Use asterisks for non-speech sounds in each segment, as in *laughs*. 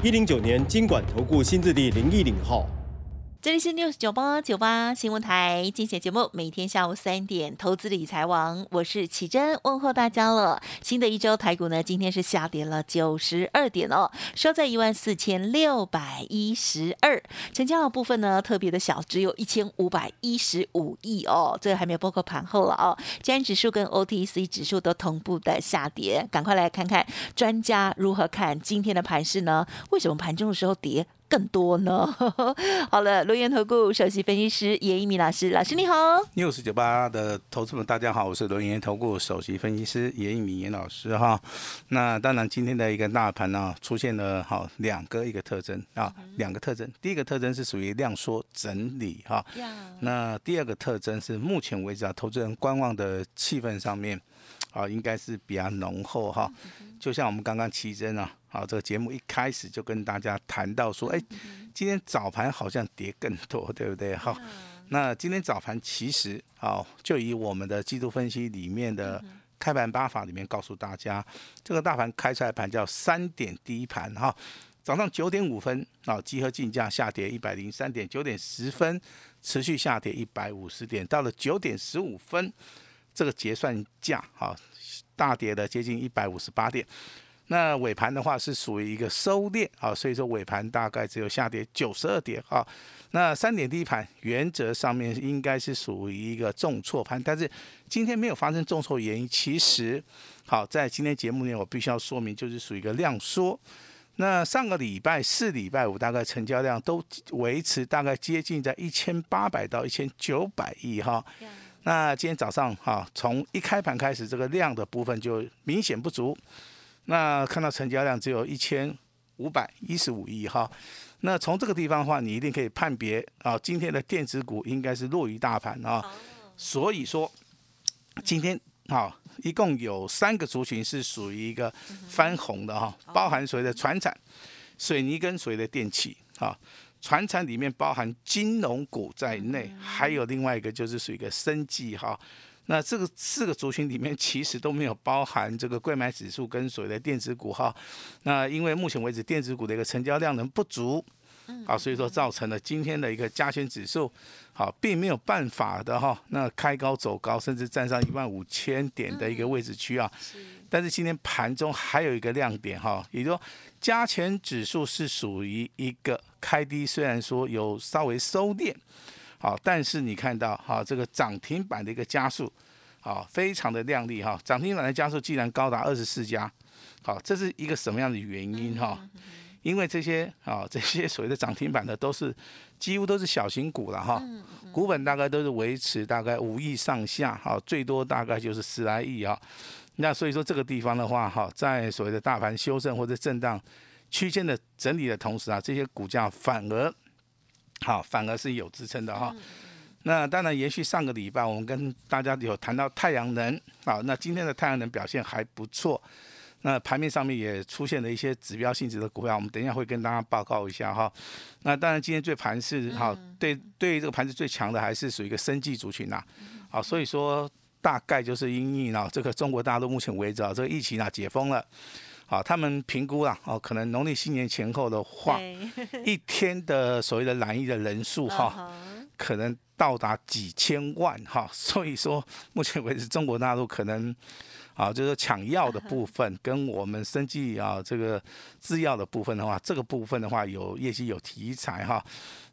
一零九年金管投顾新字第零一零号。这里是 news 九八九八新闻台，精选节目，每天下午三点，投资理财王，我是启珍，问候大家了。新的一周台股呢，今天是下跌了九十二点哦，收在一万四千六百一十二，成交的部分呢特别的小，只有一千五百一十五亿哦，这个还没有包括盘后了哦。今天指数跟 OTC 指数都同步的下跌，赶快来看看专家如何看今天的盘势呢？为什么盘中的时候跌？更多呢？*laughs* 好了，罗源投顾首席分析师严一鸣老师，老师你好。news 九八的投资们，大家好，我是罗源投顾首席分析师严一鸣严老师哈。那当然，今天的一个大盘呢，出现了好两个一个特征啊，两个特征。第一个特征是属于量缩整理哈。那第二个特征是目前为止啊，投资人观望的气氛上面啊，应该是比较浓厚哈。就像我们刚刚奇珍啊。好，这个节目一开始就跟大家谈到说，哎，今天早盘好像跌更多，对不对？好，那今天早盘其实，好，就以我们的季度分析里面的开盘八法里面告诉大家，这个大盘开出来盘叫三点低盘哈，早上九点五分啊，集合竞价下跌一百零三点，九点十分持续下跌一百五十点，到了九点十五分，这个结算价哈，大跌了接近一百五十八点。那尾盘的话是属于一个收敛啊，所以说尾盘大概只有下跌九十二点哈。那三点低盘原则上面应该是属于一个重挫盘，但是今天没有发生重挫原因，其实好在今天节目里我必须要说明，就是属于一个量缩。那上个礼拜四、礼拜五大概成交量都维持大概接近在一千八百到一千九百亿哈。那今天早上哈，从一开盘开始，这个量的部分就明显不足。那看到成交量只有一千五百一十五亿哈，那从这个地方的话，你一定可以判别啊，今天的电子股应该是弱于大盘啊，所以说今天啊，一共有三个族群是属于一个翻红的哈，包含所谓的船产、水泥跟所谓的电器啊，船产里面包含金融股在内，还有另外一个就是属于一个生计哈。那这个四个族群里面，其实都没有包含这个贵买指数跟所谓的电子股哈。那因为目前为止电子股的一个成交量能不足，啊，所以说造成了今天的一个加权指数，好，并没有办法的哈。那开高走高，甚至站上一万五千点的一个位置区啊。但是今天盘中还有一个亮点哈，也就说加权指数是属于一个开低，虽然说有稍微收敛。好，但是你看到哈，这个涨停板的一个加速，好，非常的亮丽哈。涨停板的加速竟然高达二十四家，好，这是一个什么样的原因哈？因为这些啊，这些所谓的涨停板的都是几乎都是小型股了哈，股本大概都是维持大概五亿上下，好，最多大概就是十来亿啊。那所以说这个地方的话哈，在所谓的大盘修正或者震荡区间的整理的同时啊，这些股价反而。好，反而是有支撑的哈。那当然，延续上个礼拜，我们跟大家有谈到太阳能。好，那今天的太阳能表现还不错。那盘面上面也出现了一些指标性质的股票，我们等一下会跟大家报告一下哈。那当然，今天最盘是好，对对，这个盘子最强的，还是属于一个生计族群呐。好，所以说大概就是因应啊，这个中国大陆目前为止啊，这个疫情啊解封了。好，他们评估啊，哦，可能农历新年前后的话，一天的所谓的染疫的人数哈，可能到达几千万哈，*laughs* 所以说目前为止中国大陆可能。啊，就是抢药的部分 *laughs* 跟我们生计啊这个制药的部分的话，这个部分的话有业绩有题材哈。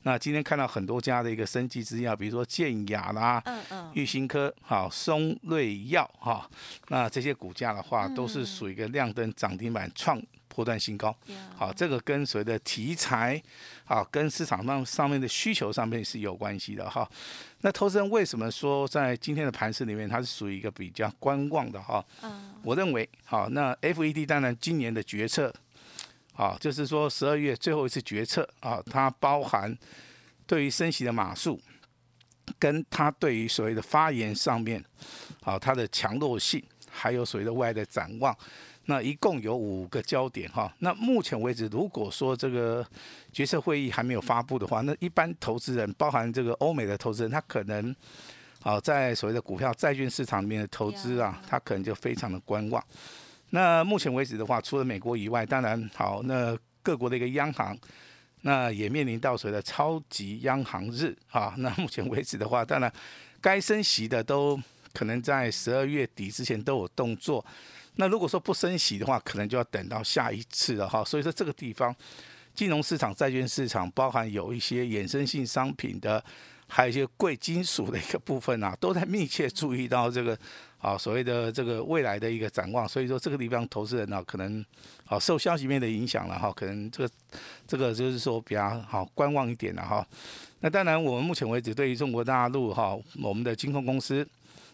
那今天看到很多家的一个生技制药，比如说健雅啦、嗯嗯、玉兴科、好松瑞药哈，那这些股价的话都是属于一个亮灯涨停板创。破断新高，好，这个跟谁的题材，啊，跟市场上上面的需求上面是有关系的哈。那投资人为什么说在今天的盘市里面，它是属于一个比较观望的哈？嗯，我认为，好，那 FED 当然今年的决策，啊，就是说十二月最后一次决策啊，它包含对于升息的码数，跟它对于所谓的发言上面，啊，它的强弱性，还有所谓的未来的展望，那一共有五个焦点哈。那目前为止，如果说这个决策会议还没有发布的话，那一般投资人，包含这个欧美的投资人，他可能啊，在所谓的股票、债券市场里面的投资啊，他可能就非常的观望。那目前为止的话，除了美国以外，当然好，那各国的一个央行，那也面临到所谓的超级央行日啊。*laughs* 那目前为止的话，当然该升息的都可能在十二月底之前都有动作。那如果说不升息的话，可能就要等到下一次了哈。所以说这个地方，金融市场、债券市场，包含有一些衍生性商品的。还有一些贵金属的一个部分啊，*laughs* 都在密切注意到这个啊所谓的这个未来的一个展望，所以说这个地方投资人呢，可能啊受消息面的影响了哈，可能这个这个就是说比较好观望一点了哈。那当然，我们目前为止对于中国大陆哈，我们的金控公司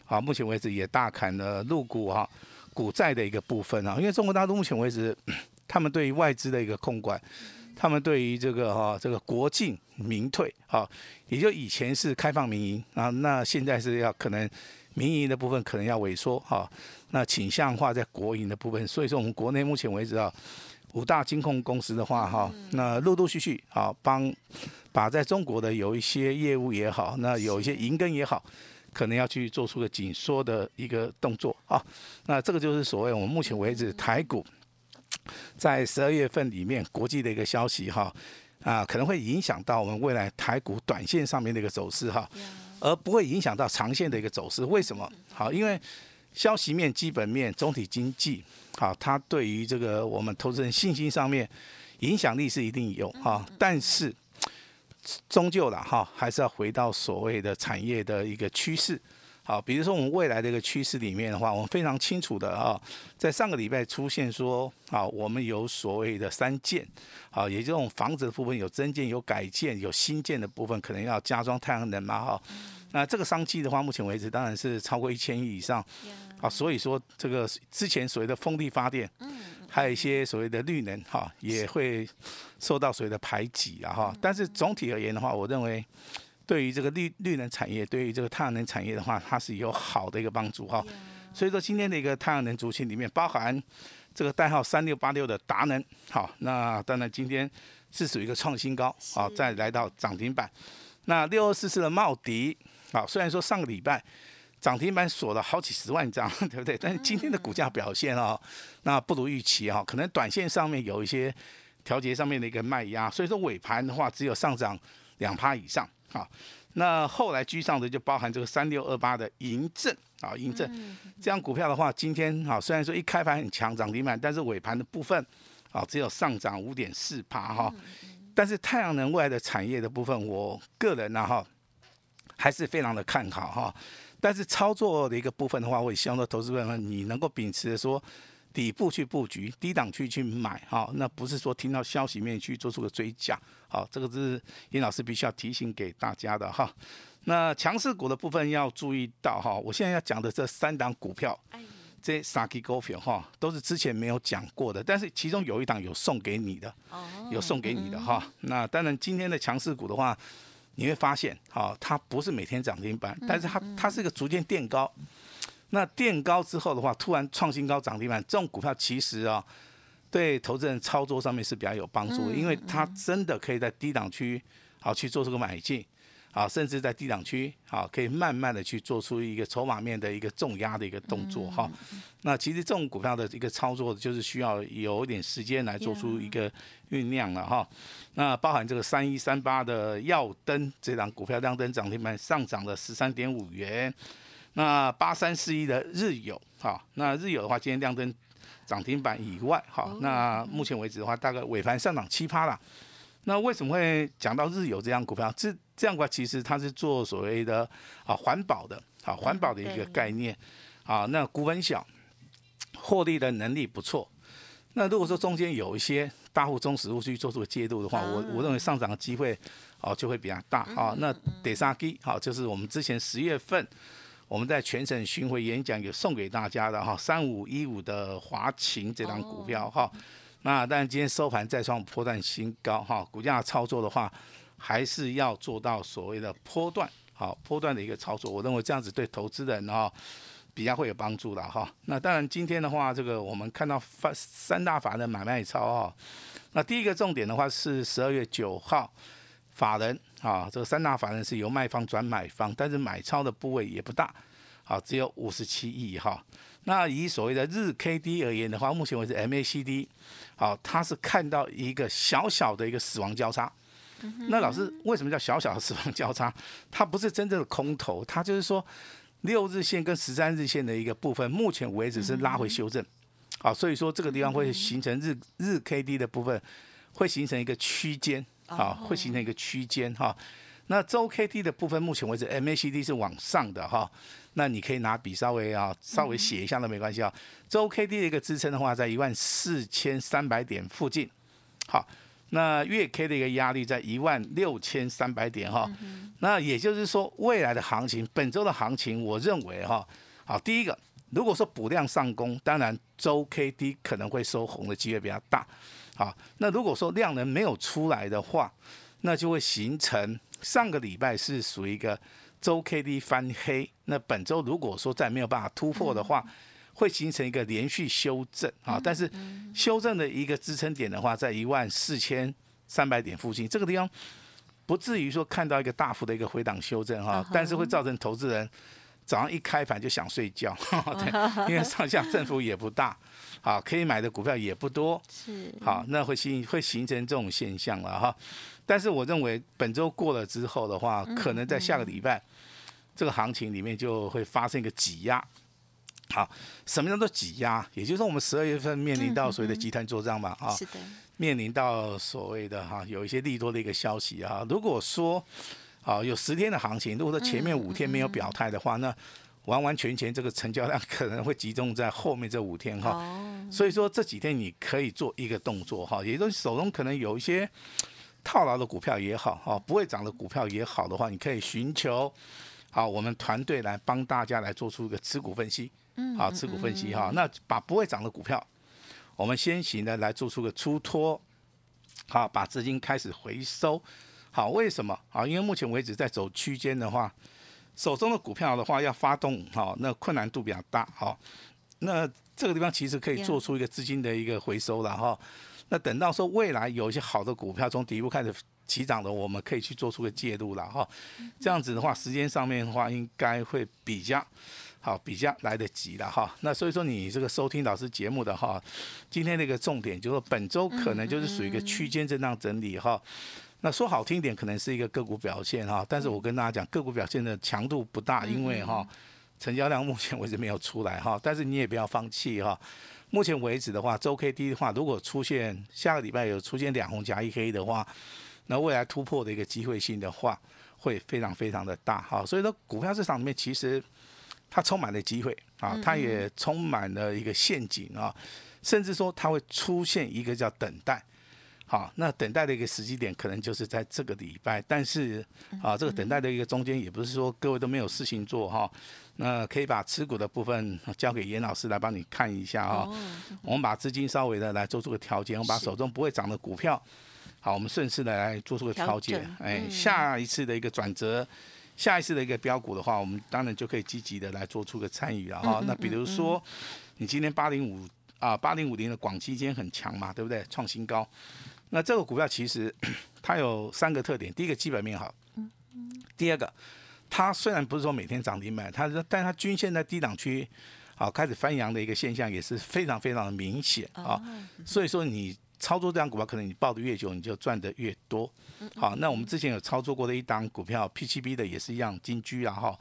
啊，目前为止也大砍了入股哈股债的一个部分啊，因为中国大陆目前为止 *clears throat* 他们对于外资的一个控管。他们对于这个哈这个国进民退啊，也就以前是开放民营啊，那现在是要可能民营的部分可能要萎缩哈，那倾向化在国营的部分，所以说我们国内目前为止啊，五大金控公司的话哈，那陆陆续续啊帮把在中国的有一些业务也好，那有一些银根也好，可能要去做出个紧缩的一个动作啊，那这个就是所谓我们目前为止台股。在十二月份里面，国际的一个消息哈啊，可能会影响到我们未来台股短线上面的一个走势哈，而不会影响到长线的一个走势。为什么？好，因为消息面、基本面、总体经济，好，它对于这个我们投资人信心上面影响力是一定有哈，但是终究了哈，还是要回到所谓的产业的一个趋势。好，比如说我们未来的一个趋势里面的话，我们非常清楚的啊，在上个礼拜出现说，啊，我们有所谓的三建，好，也就这种房子的部分有增建、有改建、有新建的部分，可能要加装太阳能嘛，哈，那这个商机的话，目前为止当然是超过一千亿以上，啊，所以说这个之前所谓的风力发电，还有一些所谓的绿能，哈，也会受到所谓的排挤啊，哈，但是总体而言的话，我认为。对于这个绿绿能产业，对于这个太阳能产业的话，它是有好的一个帮助哈。所以说今天的一个太阳能族群里面，包含这个代号三六八六的达能，好，那当然今天是属于一个创新高，好，再来到涨停板。那六二四四的茂迪，好，虽然说上个礼拜涨停板锁了好几十万张，*laughs* 对不对？但是今天的股价表现哦，那不如预期哈，可能短线上面有一些调节上面的一个卖压，所以说尾盘的话只有上涨两趴以上。啊，那后来居上的就包含这个三六二八的银证啊，银证这样股票的话，今天啊虽然说一开盘很强涨停板，但是尾盘的部分啊只有上涨五点四趴哈。但是太阳能未来的产业的部分，我个人呢哈还是非常的看好哈。但是操作的一个部分的话，我也希望说投资者你能够秉持说。底部去布局，低档区去买，哈，那不是说听到消息面去做出个追加，好，这个是严老师必须要提醒给大家的哈。那强势股的部分要注意到哈，我现在要讲的这三档股票，这三只股票哈，都是之前没有讲过的，但是其中有一档有送给你的，有送给你的哈。那当然今天的强势股的话，你会发现，好，它不是每天涨停板，但是它它是一个逐渐垫高。那垫高之后的话，突然创新高涨停板，这种股票其实啊，对投资人操作上面是比较有帮助的，因为它真的可以在低档区好去做这个买进，啊，甚至在低档区啊，可以慢慢的去做出一个筹码面的一个重压的一个动作哈。那其实这种股票的一个操作，就是需要有一点时间来做出一个酝酿了哈。那包含这个三一三八的耀灯这档股票亮灯涨停板上涨了十三点五元。那八三四一的日友，哈，那日友的话，今天亮灯涨停板以外，哈，那目前为止的话，大概尾盘上涨七趴了。那为什么会讲到日友这样股票？这这样的话，其实它是做所谓的啊环保的，啊环保的一个概念，啊，那股本小，获利的能力不错。那如果说中间有一些大户、中实户去做出介入的话，我我认为上涨的机会哦就会比较大啊。那德萨基，好，就是我们之前十月份。我们在全省巡回演讲有送给大家的哈，三五一五的华勤这张股票哈，那但今天收盘再创波段新高哈，股价操作的话，还是要做到所谓的波段好波段的一个操作。我认为这样子对投资人哈比较会有帮助的哈。那当然今天的话，这个我们看到发三大法人买卖超哈。那第一个重点的话是十二月九号法人啊，这个三大法人是由卖方转买方，但是买超的部位也不大，好只有五十七亿哈。那以所谓的日 K D 而言的话，目前为止 M A C D，好，它是看到一个小小的一个死亡交叉。那老师为什么叫小小的死亡交叉？它不是真正的空头，它就是说六日线跟十三日线的一个部分，目前为止是拉回修正。好，所以说这个地方会形成日日 K D 的部分会形成一个区间，好，会形成一个区间哈。那周 K D 的部分，目前为止 M A C D 是往上的哈。那你可以拿笔稍微啊，稍微写一下都没关系啊。周 K D 的一个支撑的话，在一万四千三百点附近。好，那月 K 的一个压力在一万六千三百点哈。那也就是说，未来的行情，本周的行情，我认为哈，好，第一个，如果说补量上攻，当然周 K D 可能会收红的机会比较大。好，那如果说量能没有出来的话，那就会形成上个礼拜是属于一个。周 K D 翻黑，那本周如果说再没有办法突破的话，会形成一个连续修正啊。但是修正的一个支撑点的话，在一万四千三百点附近，这个地方不至于说看到一个大幅的一个回档修正哈，但是会造成投资人早上一开盘就想睡觉，*laughs* 对，*laughs* 因为上下振幅也不大，*laughs* 好，可以买的股票也不多，是好，那会形会形成这种现象了哈。但是我认为本周过了之后的话，可能在下个礼拜，这个行情里面就会发生一个挤压。好，什么叫做挤压？也就是说，我们十二月份面临到所谓的集团做账嘛，啊，是的，面临到所谓的哈有一些利多的一个消息啊。如果说啊有十天的行情，如果说前面五天没有表态的话，那完完全全这个成交量 *laughs* 可能会集中在后面这五天哈。所以说这几天你可以做一个动作哈，也就是手中可能有一些。套牢的股票也好，哈，不会涨的股票也好的话，你可以寻求好我们团队来帮大家来做出一个持股分析，嗯，好持股分析哈。那把不会涨的股票，我们先行的来做出个出脱，好，把资金开始回收。好，为什么？好，因为目前为止在走区间的话，手中的股票的话要发动，好，那困难度比较大，好，那这个地方其实可以做出一个资金的一个回收了，哈。那等到说未来有一些好的股票从底部开始起涨的，我们可以去做出个介入了哈。这样子的话，时间上面的话应该会比较好，比较来得及了哈。那所以说你这个收听老师节目的哈，今天那个重点就是本周可能就是属于一个区间震荡整理哈。那说好听一点，可能是一个个股表现哈。但是我跟大家讲，个股表现的强度不大，因为哈成交量目前为止没有出来哈。但是你也不要放弃哈。目前为止的话，周 K D 的话，如果出现下个礼拜有出现两红加一黑的话，那未来突破的一个机会性的话，会非常非常的大哈。所以说，股票市场里面其实它充满了机会啊，它也充满了一个陷阱啊，甚至说它会出现一个叫等待。好，那等待的一个时机点可能就是在这个礼拜，但是啊，这个等待的一个中间也不是说各位都没有事情做哈。那可以把持股的部分交给严老师来帮你看一下哈。我们把资金稍微的来做出个调节，我们把手中不会涨的股票，好，我们顺势的来做出个调节。哎，下一次的一个转折，下一次的一个标股的话，我们当然就可以积极的来做出个参与了哈。那比如说，你今天八零五啊，八零五零的广基今天很强嘛，对不对？创新高。那这个股票其实 *clears throat* 它有三个特点，第一个基本面好，第二个它虽然不是说每天涨停板，它是但它均线在低档区，好开始翻扬的一个现象也是非常非常的明显啊，所以说你操作这张股票，可能你抱的越久，你就赚的越多。好，那我们之前有操作过的一档股票 P 七 B 的也是一样，金居啊哈，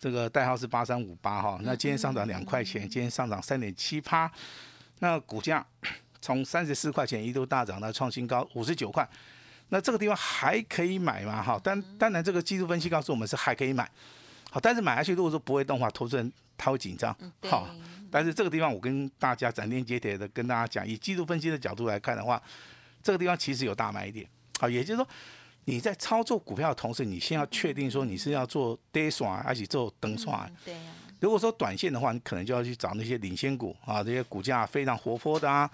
这个代号是八三五八哈，那今天上涨两块钱，今天上涨三点七趴，那股价。从三十四块钱一度大涨到创新高五十九块，那这个地方还可以买吗？哈，但当然这个技术分析告诉我们是还可以买，好，但是买下去如果说不会动的话，投资人他会紧张，好，但是这个地方我跟大家斩钉截铁的跟大家讲，以技术分析的角度来看的话，这个地方其实有大买点，好，也就是说你在操作股票的同时，你先要确定说你是要做 day 刷还是做灯刷，对呀，如果说短线的话，你可能就要去找那些领先股啊，这些股价非常活泼的啊。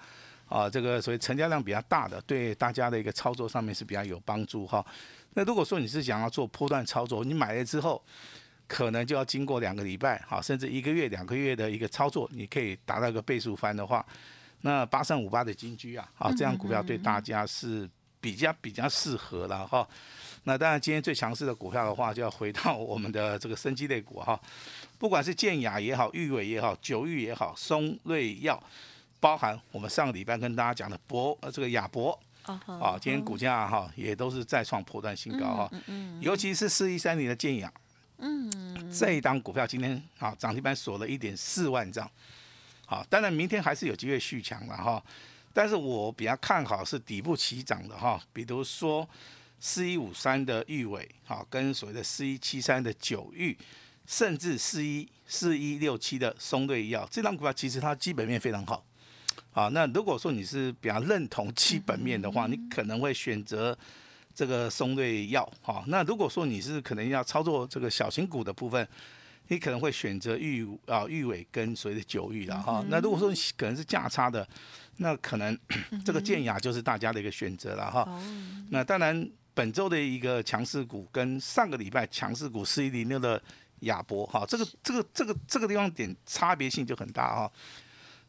啊，这个所以成交量比较大的，对大家的一个操作上面是比较有帮助哈。那如果说你是想要做波段操作，你买了之后，可能就要经过两个礼拜，好，甚至一个月、两个月的一个操作，你可以达到一个倍数翻的话，那八三五八的金居啊，啊，这样股票对大家是比较比较适合了哈。那当然，今天最强势的股票的话，就要回到我们的这个生机类股哈，不管是建雅也好，玉伟也好，九玉也好，松瑞药，包含我们上个礼拜跟大家讲的博呃这个亚博。啊，今天股价哈也都是再创破断新高哈，尤其是四一三零的建阳，嗯，这一档股票今天啊涨停板锁了一点四万张，好，当然明天还是有机会续强了哈，但是我比较看好是底部起涨的哈，比如说四一五三的玉伟，好，跟所谓的四一七三的九玉，甚至四一四一六七的松瑞药，这档股票其实它基本面非常好。啊，那如果说你是比较认同基本面的话，你可能会选择这个松瑞药。哈，那如果说你是可能要操作这个小型股的部分，你可能会选择玉啊玉尾跟所谓的九玉了哈。那如果说你可能是价差的，那可能这个建雅就是大家的一个选择了哈。那当然本周的一个强势股跟上个礼拜强势股四一零六的亚博哈，这个这个这个这个地方点差别性就很大哈。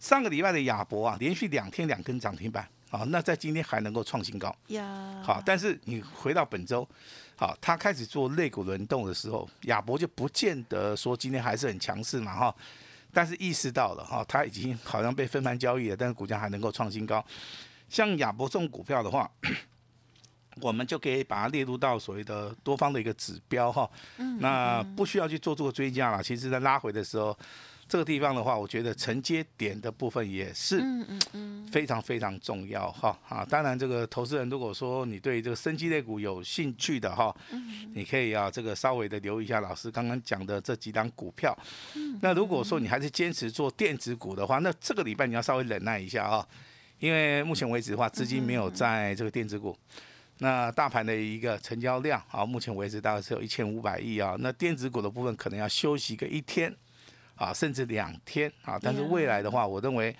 上个礼拜的亚博啊，连续两天两根涨停板啊，那在今天还能够创新高呀。好，但是你回到本周，好，它开始做肋骨轮动的时候，亚博就不见得说今天还是很强势嘛哈。但是意识到了哈，它已经好像被分盘交易了，但是股价还能够创新高。像亚博这种股票的话，*clears throat* 我们就可以把它列入到所谓的多方的一个指标哈。嗯。那不需要去做这个追加了，其实在拉回的时候。这个地方的话，我觉得承接点的部分也是非常非常重要哈啊！当然，这个投资人如果说你对这个生机类股有兴趣的哈，你可以啊这个稍微的留意一下老师刚刚讲的这几档股票。那如果说你还是坚持做电子股的话，那这个礼拜你要稍微忍耐一下啊，因为目前为止的话，资金没有在这个电子股。那大盘的一个成交量啊，目前为止大概是有一千五百亿啊，那电子股的部分可能要休息个一天。啊，甚至两天啊，但是未来的话，我认为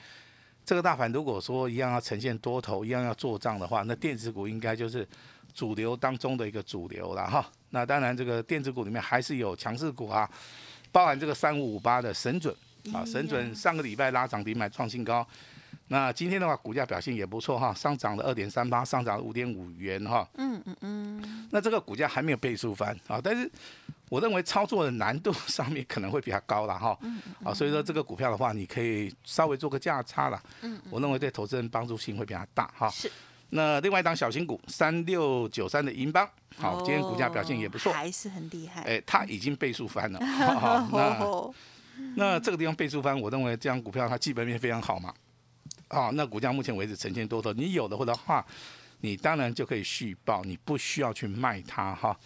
这个大盘如果说一样要呈现多头，一样要做账的话，那电子股应该就是主流当中的一个主流了哈。那当然，这个电子股里面还是有强势股啊，包含这个三五五八的神准啊，神准上个礼拜拉涨停板创新高。那今天的话，股价表现也不错哈，上涨了二点三八，上涨了五点五元哈。嗯嗯嗯。那这个股价还没有倍数翻啊，但是我认为操作的难度上面可能会比较高了哈。嗯嗯。啊，所以说这个股票的话，你可以稍微做个价差了。嗯我认为对投资人帮助性会比较大哈。是。那另外一档小型股三六九三的银邦，好，今天股价表现也不错，还是很厉害。哎，它已经倍数翻了。*laughs* 那那这个地方倍数翻，我认为这张股票它基本面非常好嘛。啊，那股价目前为止呈现多头，你有的或的话，你当然就可以续报，你不需要去卖它哈。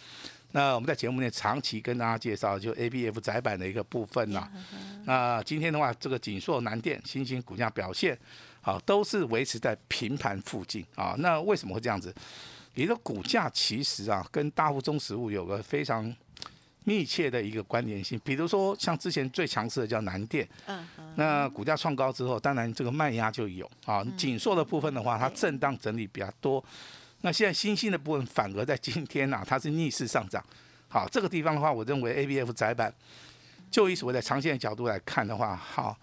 那我们在节目内长期跟大家介绍，就 A B F 窄板的一个部分呐。那今天的话，这个锦硕南电、新兴股价表现，好，都是维持在平盘附近啊。那为什么会这样子？你的股价其实啊，跟大户中实物有个非常。密切的一个关联性，比如说像之前最强势的叫南电，嗯，那股价创高之后，当然这个卖压就有啊。紧缩的部分的话，它震荡整理比较多。那现在新兴的部分反而在今天呐，它是逆势上涨。好，这个地方的话，我认为 A B F 窄板，就以所谓的长线的角度来看的话，好，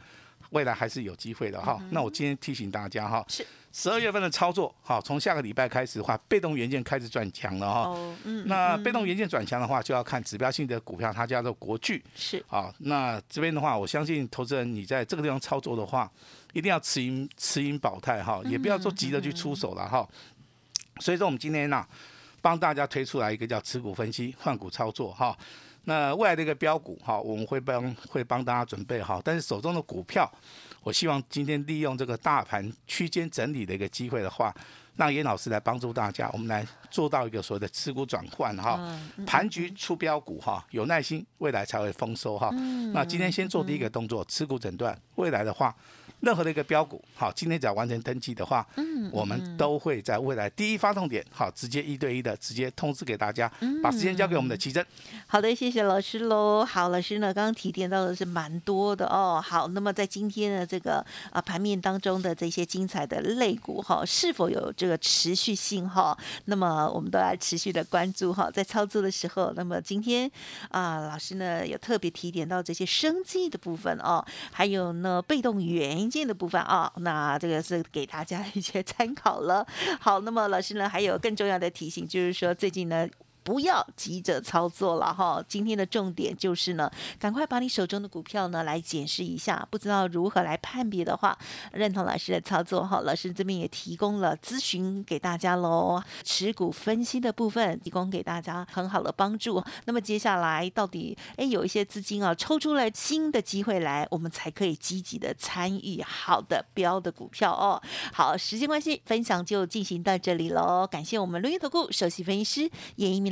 未来还是有机会的哈。那我今天提醒大家哈。是。十二月份的操作，好，从下个礼拜开始的话，被动元件开始转强了哈。哦，嗯。那被动元件转强的话，就要看指标性的股票，它叫做国巨。是。好，那这边的话，我相信投资人你在这个地方操作的话，一定要持盈持盈保泰哈，也不要说急着去出手了哈。所以说，我们今天呢，帮大家推出来一个叫持股分析换股操作哈。那未来的一个标股哈，我们会帮会帮大家准备好，但是手中的股票。我希望今天利用这个大盘区间整理的一个机会的话，让严老师来帮助大家，我们来做到一个所谓的持股转换哈，盘局出标股哈，有耐心，未来才会丰收哈。那今天先做第一个动作，持股诊断，未来的话，任何的一个标股，好，今天只要完成登记的话，嗯，我们都会在未来第一发动点，好，直接一对一的直接通知给大家，把时间交给我们的奇珍。好的，谢谢老师喽。好，老师呢刚刚提点到的是蛮多的哦。好，那么在今天的这个啊盘面当中的这些精彩的类股哈，是否有这个持续性哈？那么我们都要持续的关注哈，在操作的时候，那么今天啊老师呢有特别提点到这些生计的部分哦，还有呢被动元近的部分啊，那这个是给大家一些参考了。好，那么老师呢还有更重要的提醒，就是说最近呢。不要急着操作了哈，今天的重点就是呢，赶快把你手中的股票呢来检视一下，不知道如何来判别的话，认同老师的操作哈，老师这边也提供了咨询给大家喽，持股分析的部分提供给大家很好的帮助。那么接下来到底哎有一些资金啊抽出来新的机会来，我们才可以积极的参与好的标的股票哦。好，时间关系，分享就进行到这里喽，感谢我们录音投顾首席分析师严一鸣。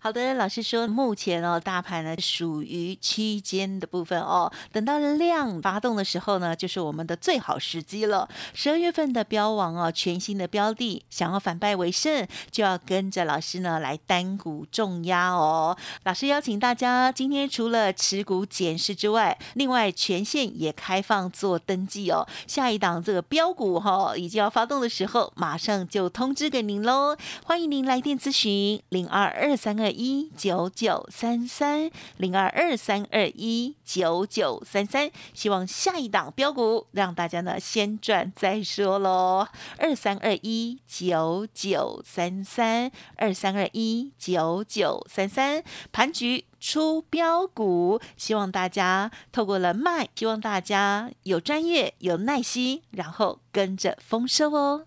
好的，老师说目前哦，大盘呢属于区间的部分哦，等到量发动的时候呢，就是我们的最好时机了。十二月份的标王哦，全新的标的，想要反败为胜，就要跟着老师呢来单股重压哦。老师邀请大家，今天除了持股检视之外，另外全线也开放做登记哦。下一档这个标股哈，已经要发动的时候，马上就通知给您喽。欢迎您来电咨询零二二三二。一九九三三零二二三二一九九三三，希望下一档标股让大家呢先赚再说喽。二三二一九九三三二三二一九九三三，盘局出标股，希望大家透过了卖，希望大家有专业有耐心，然后跟着丰收哦。